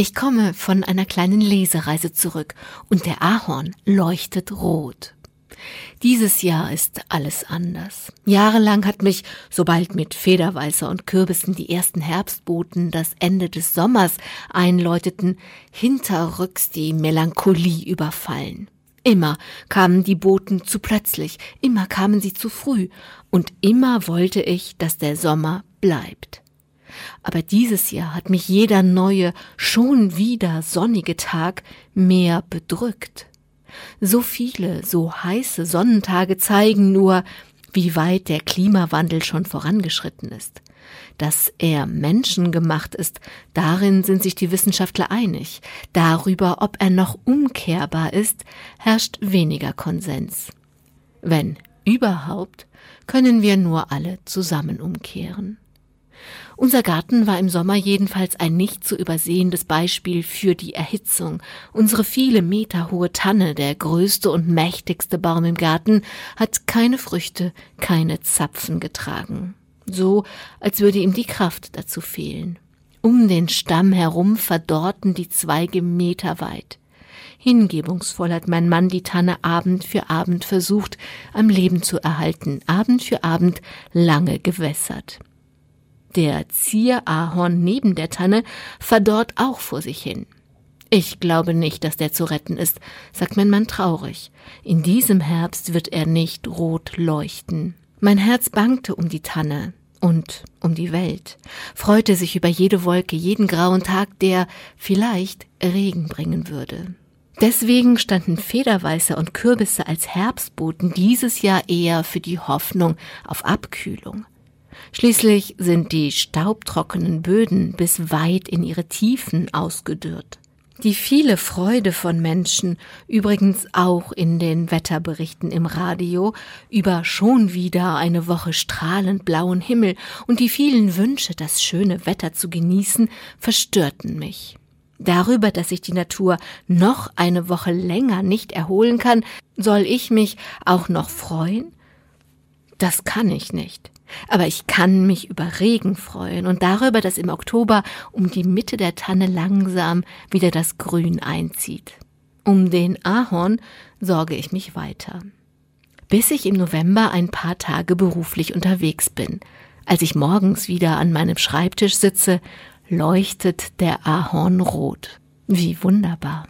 Ich komme von einer kleinen Lesereise zurück und der Ahorn leuchtet rot. Dieses Jahr ist alles anders. Jahrelang hat mich, sobald mit Federweißer und Kürbissen die ersten Herbstboten das Ende des Sommers einläuteten, hinterrücks die Melancholie überfallen. Immer kamen die Boten zu plötzlich, immer kamen sie zu früh, und immer wollte ich, dass der Sommer bleibt. Aber dieses Jahr hat mich jeder neue, schon wieder sonnige Tag mehr bedrückt. So viele, so heiße Sonnentage zeigen nur, wie weit der Klimawandel schon vorangeschritten ist. Dass er menschengemacht ist, darin sind sich die Wissenschaftler einig. Darüber, ob er noch umkehrbar ist, herrscht weniger Konsens. Wenn überhaupt, können wir nur alle zusammen umkehren. Unser Garten war im Sommer jedenfalls ein nicht zu übersehendes Beispiel für die Erhitzung. Unsere viele Meter hohe Tanne, der größte und mächtigste Baum im Garten, hat keine Früchte, keine Zapfen getragen. So, als würde ihm die Kraft dazu fehlen. Um den Stamm herum verdorrten die Zweige meterweit. Hingebungsvoll hat mein Mann die Tanne Abend für Abend versucht, am Leben zu erhalten, Abend für Abend lange gewässert. Der Zierahorn neben der Tanne verdorrt auch vor sich hin. Ich glaube nicht, dass der zu retten ist, sagt mein Mann traurig. In diesem Herbst wird er nicht rot leuchten. Mein Herz bangte um die Tanne und um die Welt, freute sich über jede Wolke, jeden grauen Tag, der vielleicht Regen bringen würde. Deswegen standen Federweißer und Kürbisse als Herbstboten dieses Jahr eher für die Hoffnung auf Abkühlung. Schließlich sind die staubtrockenen Böden bis weit in ihre Tiefen ausgedürrt. Die viele Freude von Menschen, übrigens auch in den Wetterberichten im Radio, über schon wieder eine Woche strahlend blauen Himmel und die vielen Wünsche, das schöne Wetter zu genießen, verstörten mich. Darüber, dass sich die Natur noch eine Woche länger nicht erholen kann, soll ich mich auch noch freuen? Das kann ich nicht. Aber ich kann mich über Regen freuen und darüber, dass im Oktober um die Mitte der Tanne langsam wieder das Grün einzieht. Um den Ahorn sorge ich mich weiter. Bis ich im November ein paar Tage beruflich unterwegs bin. Als ich morgens wieder an meinem Schreibtisch sitze, leuchtet der Ahorn rot. Wie wunderbar.